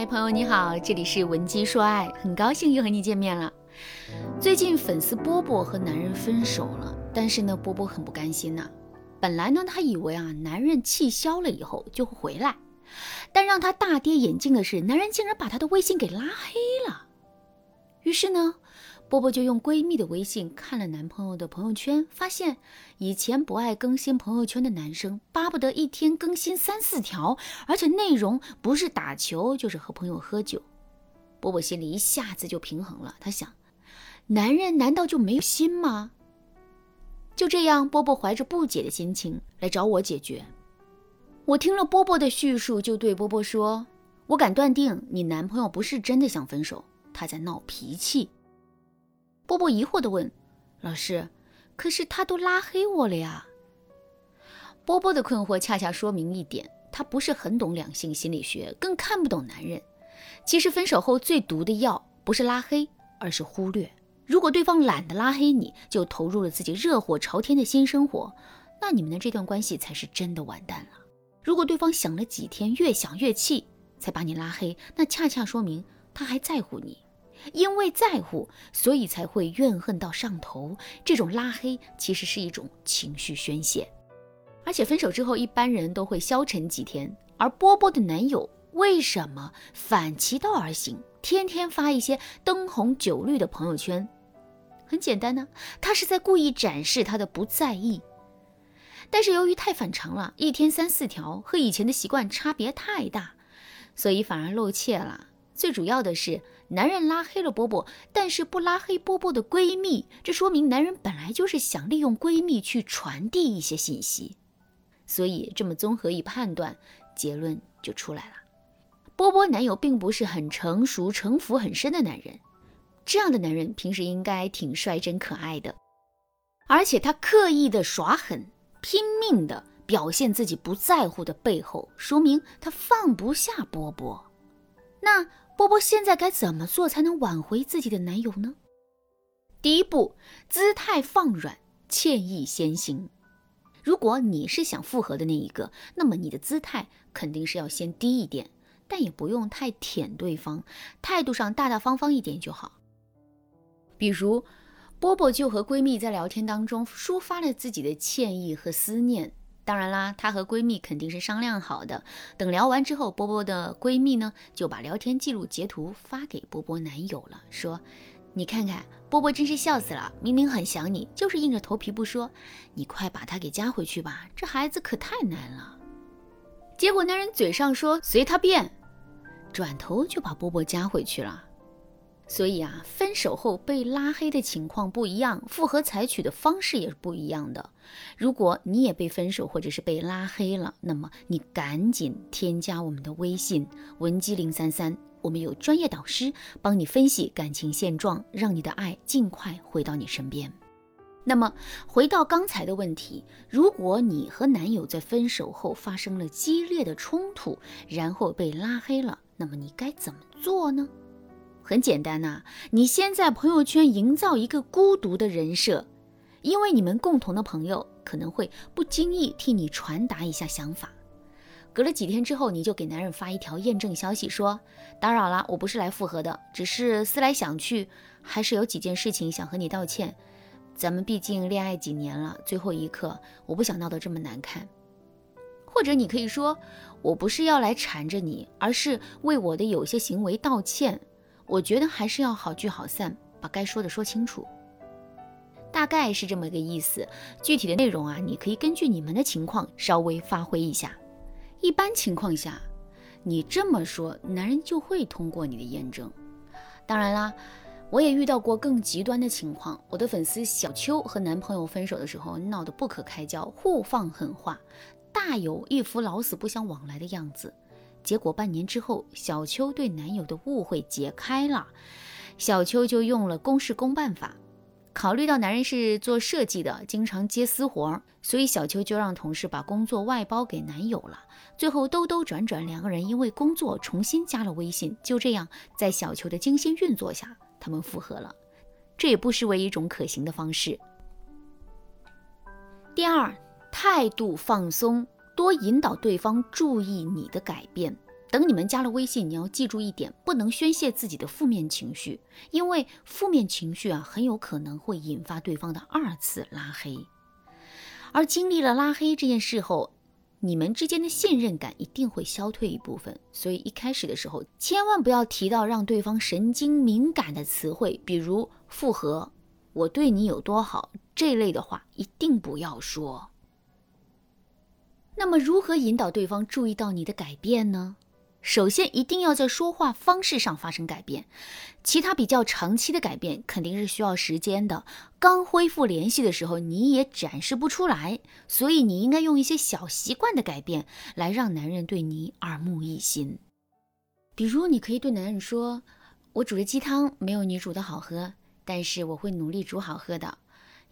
嗨，朋友你好，这里是文姬说爱，很高兴又和你见面了。最近粉丝波波和男人分手了，但是呢，波波很不甘心呐。本来呢，他以为啊，男人气消了以后就会回来，但让他大跌眼镜的是，男人竟然把他的微信给拉黑了。于是呢。波波就用闺蜜的微信看了男朋友的朋友圈，发现以前不爱更新朋友圈的男生，巴不得一天更新三四条，而且内容不是打球就是和朋友喝酒。波波心里一下子就平衡了，他想，男人难道就没有心吗？就这样，波波怀着不解的心情来找我解决。我听了波波的叙述，就对波波说：“我敢断定，你男朋友不是真的想分手，他在闹脾气。”波波疑惑地问：“老师，可是他都拉黑我了呀？”波波的困惑恰恰说明一点：他不是很懂两性心理学，更看不懂男人。其实分手后最毒的药不是拉黑，而是忽略。如果对方懒得拉黑你，就投入了自己热火朝天的新生活，那你们的这段关系才是真的完蛋了。如果对方想了几天，越想越气，才把你拉黑，那恰恰说明他还在乎你。因为在乎，所以才会怨恨到上头。这种拉黑其实是一种情绪宣泄，而且分手之后一般人都会消沉几天。而波波的男友为什么反其道而行，天天发一些灯红酒绿的朋友圈？很简单呢，他是在故意展示他的不在意。但是由于太反常了，一天三四条，和以前的习惯差别太大，所以反而露怯了。最主要的是。男人拉黑了波波，但是不拉黑波波的闺蜜，这说明男人本来就是想利用闺蜜去传递一些信息。所以这么综合一判断，结论就出来了：波波男友并不是很成熟、城府很深的男人。这样的男人平时应该挺率真可爱的，而且他刻意的耍狠、拼命的表现自己不在乎的背后，说明他放不下波波。那？波波现在该怎么做才能挽回自己的男友呢？第一步，姿态放软，歉意先行。如果你是想复合的那一个，那么你的姿态肯定是要先低一点，但也不用太舔对方，态度上大大方方一点就好。比如，波波就和闺蜜在聊天当中抒发了自己的歉意和思念。当然啦，她和闺蜜肯定是商量好的。等聊完之后，波波的闺蜜呢就把聊天记录截图发给波波男友了，说：“你看看，波波真是笑死了，明明很想你，就是硬着头皮不说。你快把他给加回去吧，这孩子可太难了。”结果男人嘴上说随他便，转头就把波波加回去了。所以啊，分手后被拉黑的情况不一样，复合采取的方式也是不一样的。如果你也被分手或者是被拉黑了，那么你赶紧添加我们的微信文姬零三三，我们有专业导师帮你分析感情现状，让你的爱尽快回到你身边。那么回到刚才的问题，如果你和男友在分手后发生了激烈的冲突，然后被拉黑了，那么你该怎么做呢？很简单呐，你先在朋友圈营造一个孤独的人设，因为你们共同的朋友可能会不经意替你传达一下想法。隔了几天之后，你就给男人发一条验证消息，说：“打扰了，我不是来复合的，只是思来想去，还是有几件事情想和你道歉。咱们毕竟恋爱几年了，最后一刻我不想闹得这么难看。”或者你可以说：“我不是要来缠着你，而是为我的有些行为道歉。”我觉得还是要好聚好散，把该说的说清楚，大概是这么个意思。具体的内容啊，你可以根据你们的情况稍微发挥一下。一般情况下，你这么说，男人就会通过你的验证。当然啦，我也遇到过更极端的情况。我的粉丝小秋和男朋友分手的时候闹得不可开交，互放狠话，大有一副老死不相往来的样子。结果半年之后，小秋对男友的误会解开了，小秋就用了公事公办法。考虑到男人是做设计的，经常接私活，所以小秋就让同事把工作外包给男友了。最后兜兜转转，两个人因为工作重新加了微信。就这样，在小秋的精心运作下，他们复合了。这也不失为一种可行的方式。第二，态度放松。多引导对方注意你的改变，等你们加了微信，你要记住一点，不能宣泄自己的负面情绪，因为负面情绪啊，很有可能会引发对方的二次拉黑。而经历了拉黑这件事后，你们之间的信任感一定会消退一部分。所以一开始的时候，千万不要提到让对方神经敏感的词汇，比如复合、我对你有多好这类的话，一定不要说。那么，如何引导对方注意到你的改变呢？首先，一定要在说话方式上发生改变。其他比较长期的改变肯定是需要时间的。刚恢复联系的时候，你也展示不出来，所以你应该用一些小习惯的改变来让男人对你耳目一新。比如，你可以对男人说：“我煮的鸡汤没有你煮的好喝，但是我会努力煮好喝的。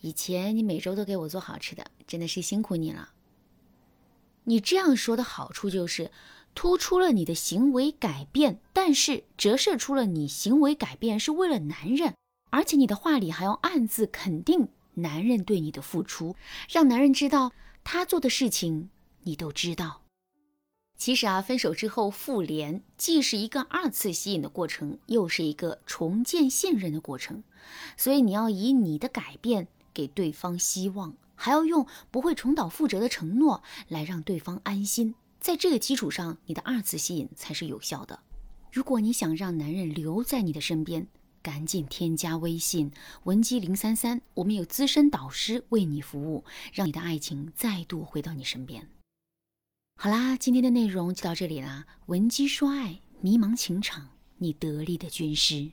以前你每周都给我做好吃的，真的是辛苦你了。”你这样说的好处就是。突出了你的行为改变，但是折射出了你行为改变是为了男人，而且你的话里还要暗自肯定男人对你的付出，让男人知道他做的事情你都知道。其实啊，分手之后复联既是一个二次吸引的过程，又是一个重建信任的过程，所以你要以你的改变给对方希望，还要用不会重蹈覆辙的承诺来让对方安心。在这个基础上，你的二次吸引才是有效的。如果你想让男人留在你的身边，赶紧添加微信文姬零三三，我们有资深导师为你服务，让你的爱情再度回到你身边。好啦，今天的内容就到这里啦。文姬说爱，迷茫情场，你得力的军师。